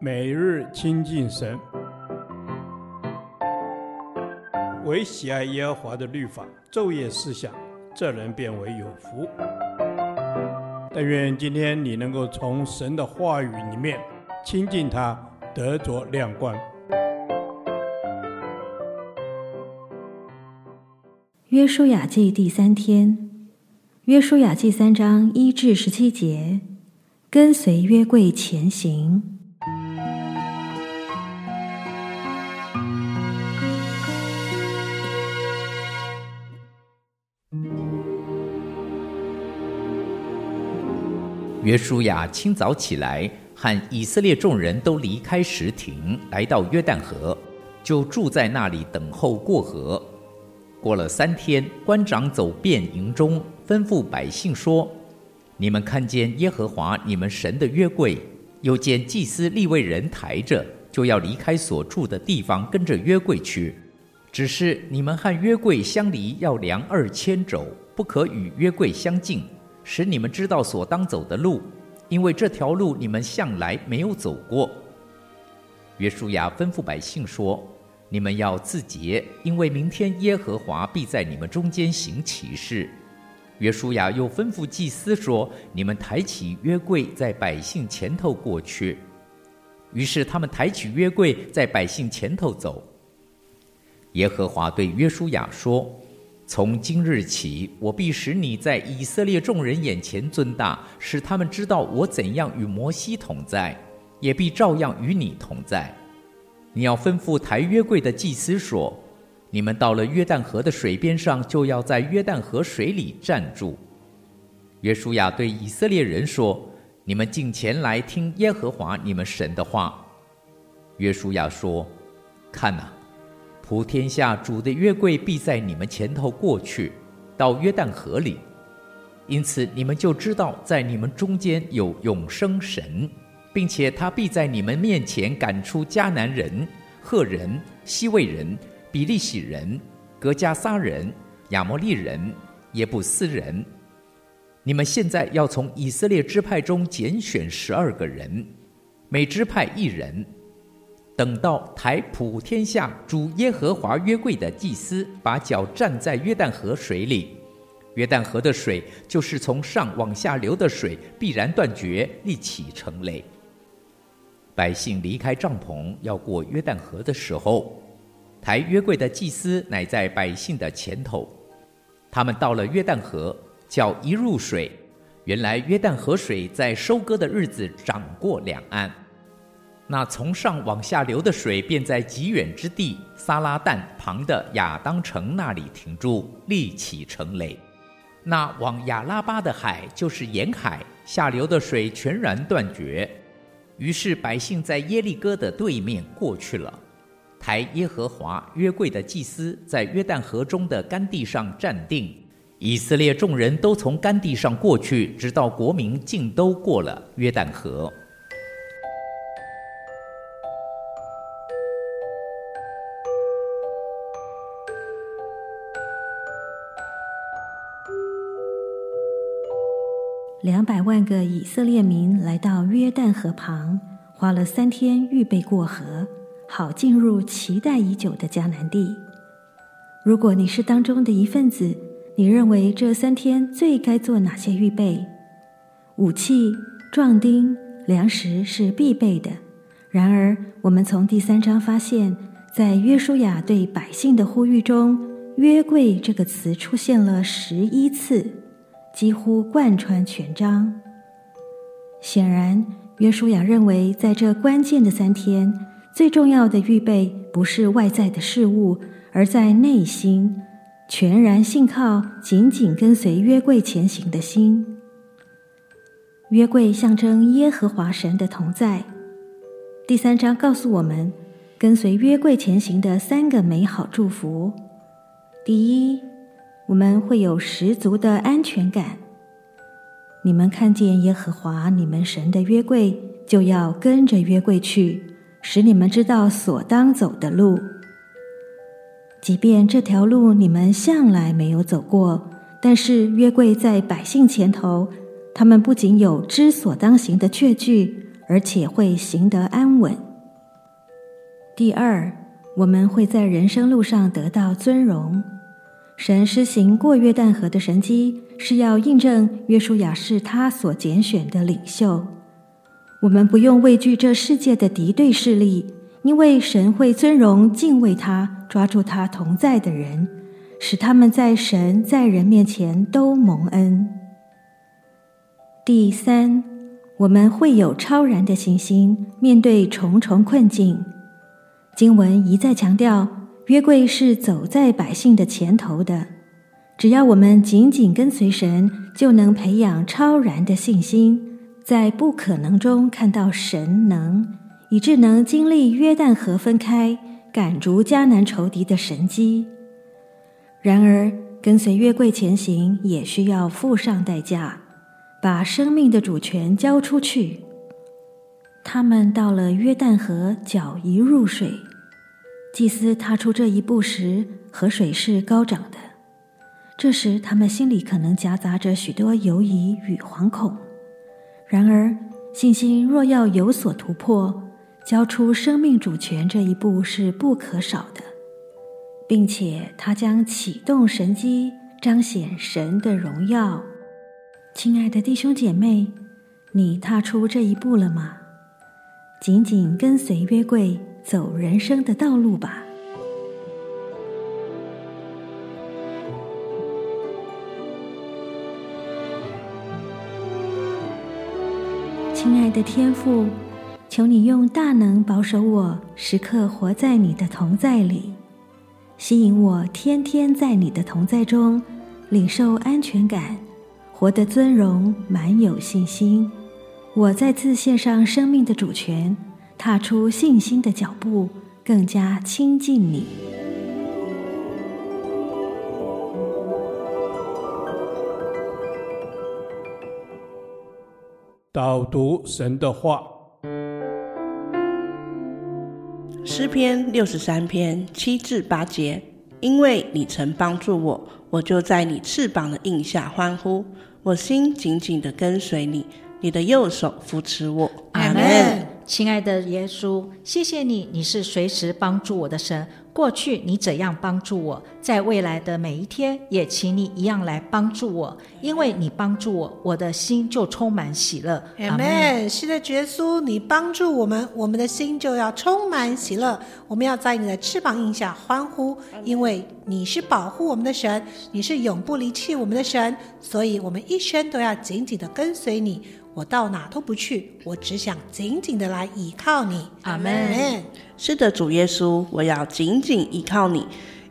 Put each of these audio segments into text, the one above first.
每日亲近神，唯喜爱耶和华的律法，昼夜思想，这人便为有福。但愿今天你能够从神的话语里面亲近他，得着亮光。约书亚记第三天，约书亚记三章一至十七节，跟随约柜前行。约书亚清早起来，和以色列众人都离开石亭，来到约旦河，就住在那里等候过河。过了三天，官长走遍营中，吩咐百姓说：“你们看见耶和华你们神的约柜，又见祭司利未人抬着，就要离开所住的地方，跟着约柜去。只是你们和约柜相离要量二千肘，不可与约柜相近。”使你们知道所当走的路，因为这条路你们向来没有走过。约书亚吩咐百姓说：“你们要自洁，因为明天耶和华必在你们中间行奇事。”约书亚又吩咐祭司说：“你们抬起约柜，在百姓前头过去。”于是他们抬起约柜，在百姓前头走。耶和华对约书亚说。从今日起，我必使你在以色列众人眼前尊大，使他们知道我怎样与摩西同在，也必照样与你同在。你要吩咐抬约柜的祭司说：“你们到了约旦河的水边上，就要在约旦河水里站住。”约书亚对以色列人说：“你们近前来听耶和华你们神的话。”约书亚说：“看哪。”普天下主的约柜必在你们前头过去，到约旦河里，因此你们就知道在你们中间有永生神，并且他必在你们面前赶出迦南人、赫人、希未人、比利洗人、革迦撒人、亚摩利人、耶布斯人。你们现在要从以色列支派中拣选十二个人，每支派一人。等到抬普天下主耶和华约柜的祭司把脚站在约旦河水里，约旦河的水就是从上往下流的水，必然断绝，立起成垒。百姓离开帐篷要过约旦河的时候，抬约柜的祭司乃在百姓的前头。他们到了约旦河，脚一入水，原来约旦河水在收割的日子涨过两岸。那从上往下流的水，便在极远之地撒拉旦旁的亚当城那里停住，立起成垒。那往亚拉巴的海，就是沿海，下流的水全然断绝。于是百姓在耶利哥的对面过去了。抬耶和华约柜的祭司在约旦河中的干地上站定。以色列众人都从干地上过去，直到国民尽都过了约旦河。两百万个以色列民来到约旦河旁，花了三天预备过河，好进入期待已久的迦南地。如果你是当中的一份子，你认为这三天最该做哪些预备？武器、壮丁、粮食是必备的。然而，我们从第三章发现，在约书亚对百姓的呼吁中，“约柜”这个词出现了十一次。几乎贯穿全章。显然，约书亚认为，在这关键的三天，最重要的预备不是外在的事物，而在内心，全然信靠、紧紧跟随约柜前行的心。约柜象征耶和华神的同在。第三章告诉我们，跟随约柜前行的三个美好祝福：第一，我们会有十足的安全感。你们看见耶和华你们神的约柜，就要跟着约柜去，使你们知道所当走的路。即便这条路你们向来没有走过，但是约柜在百姓前头，他们不仅有知所当行的确据，而且会行得安稳。第二，我们会在人生路上得到尊荣。神施行过约旦河的神迹，是要印证约书亚是他所拣选的领袖。我们不用畏惧这世界的敌对势力，因为神会尊荣敬畏他、抓住他同在的人，使他们在神在人面前都蒙恩。第三，我们会有超然的信心，面对重重困境。经文一再强调。约柜是走在百姓的前头的，只要我们紧紧跟随神，就能培养超然的信心，在不可能中看到神能，以致能经历约旦河分开、赶逐迦南仇敌的神迹。然而，跟随约柜前行也需要付上代价，把生命的主权交出去。他们到了约旦河，脚一入水。祭司踏出这一步时，河水是高涨的。这时，他们心里可能夹杂着许多犹疑与惶恐。然而，信心若要有所突破，交出生命主权这一步是不可少的，并且它将启动神机，彰显神的荣耀。亲爱的弟兄姐妹，你踏出这一步了吗？紧紧跟随约柜。走人生的道路吧，亲爱的天父，求你用大能保守我，时刻活在你的同在里，吸引我天天在你的同在中领受安全感，活得尊荣，满有信心。我再次献上生命的主权。踏出信心的脚步，更加亲近你。导读神的话，诗篇六十三篇七至八节，因为你曾帮助我，我就在你翅膀的印下欢呼，我心紧紧地跟随你，你的右手扶持我。阿门。亲爱的耶稣，谢谢你，你是随时帮助我的神。过去你怎样帮助我，在未来的每一天，也请你一样来帮助我，因为你帮助我，我的心就充满喜乐。阿门。是的，耶稣，你帮助我们，我们的心就要充满喜乐。我们要在你的翅膀印下欢呼，因为你是保护我们的神，你是永不离弃我们的神，所以我们一生都要紧紧的跟随你。我到哪都不去，我只想紧紧的来依靠你。阿门。是的，主耶稣，我要紧紧依靠你，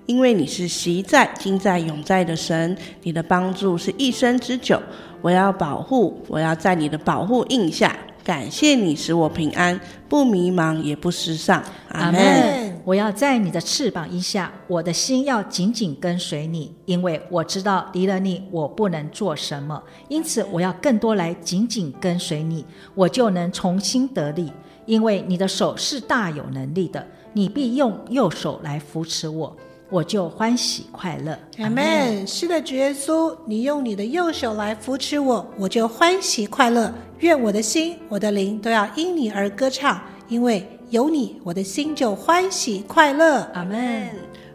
因为你是昔在、今在、永在的神，你的帮助是一生之久。我要保护，我要在你的保护印下。感谢你使我平安，不迷茫也不失丧。阿门。我要在你的翅膀荫下，我的心要紧紧跟随你，因为我知道离了你，我不能做什么。因此，我要更多来紧紧跟随你，我就能重新得力。因为你的手是大有能力的，你必用右手来扶持我。我就欢喜快乐。阿门。是的，主耶稣，你用你的右手来扶持我，我就欢喜快乐。愿我的心、我的灵都要因你而歌唱，因为有你，我的心就欢喜快乐。阿门。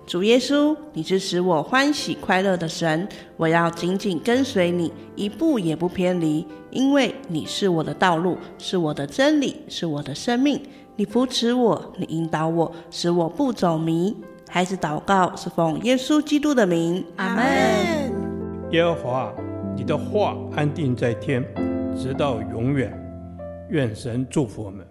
主耶稣，你是使我欢喜快乐的神，我要紧紧跟随你，一步也不偏离，因为你是我的道路，是我的真理，是我的生命。你扶持我，你引导我，使我不走迷。孩子祷告是奉耶稣基督的名，阿门。耶和华，你的话安定在天，直到永远。愿神祝福我们。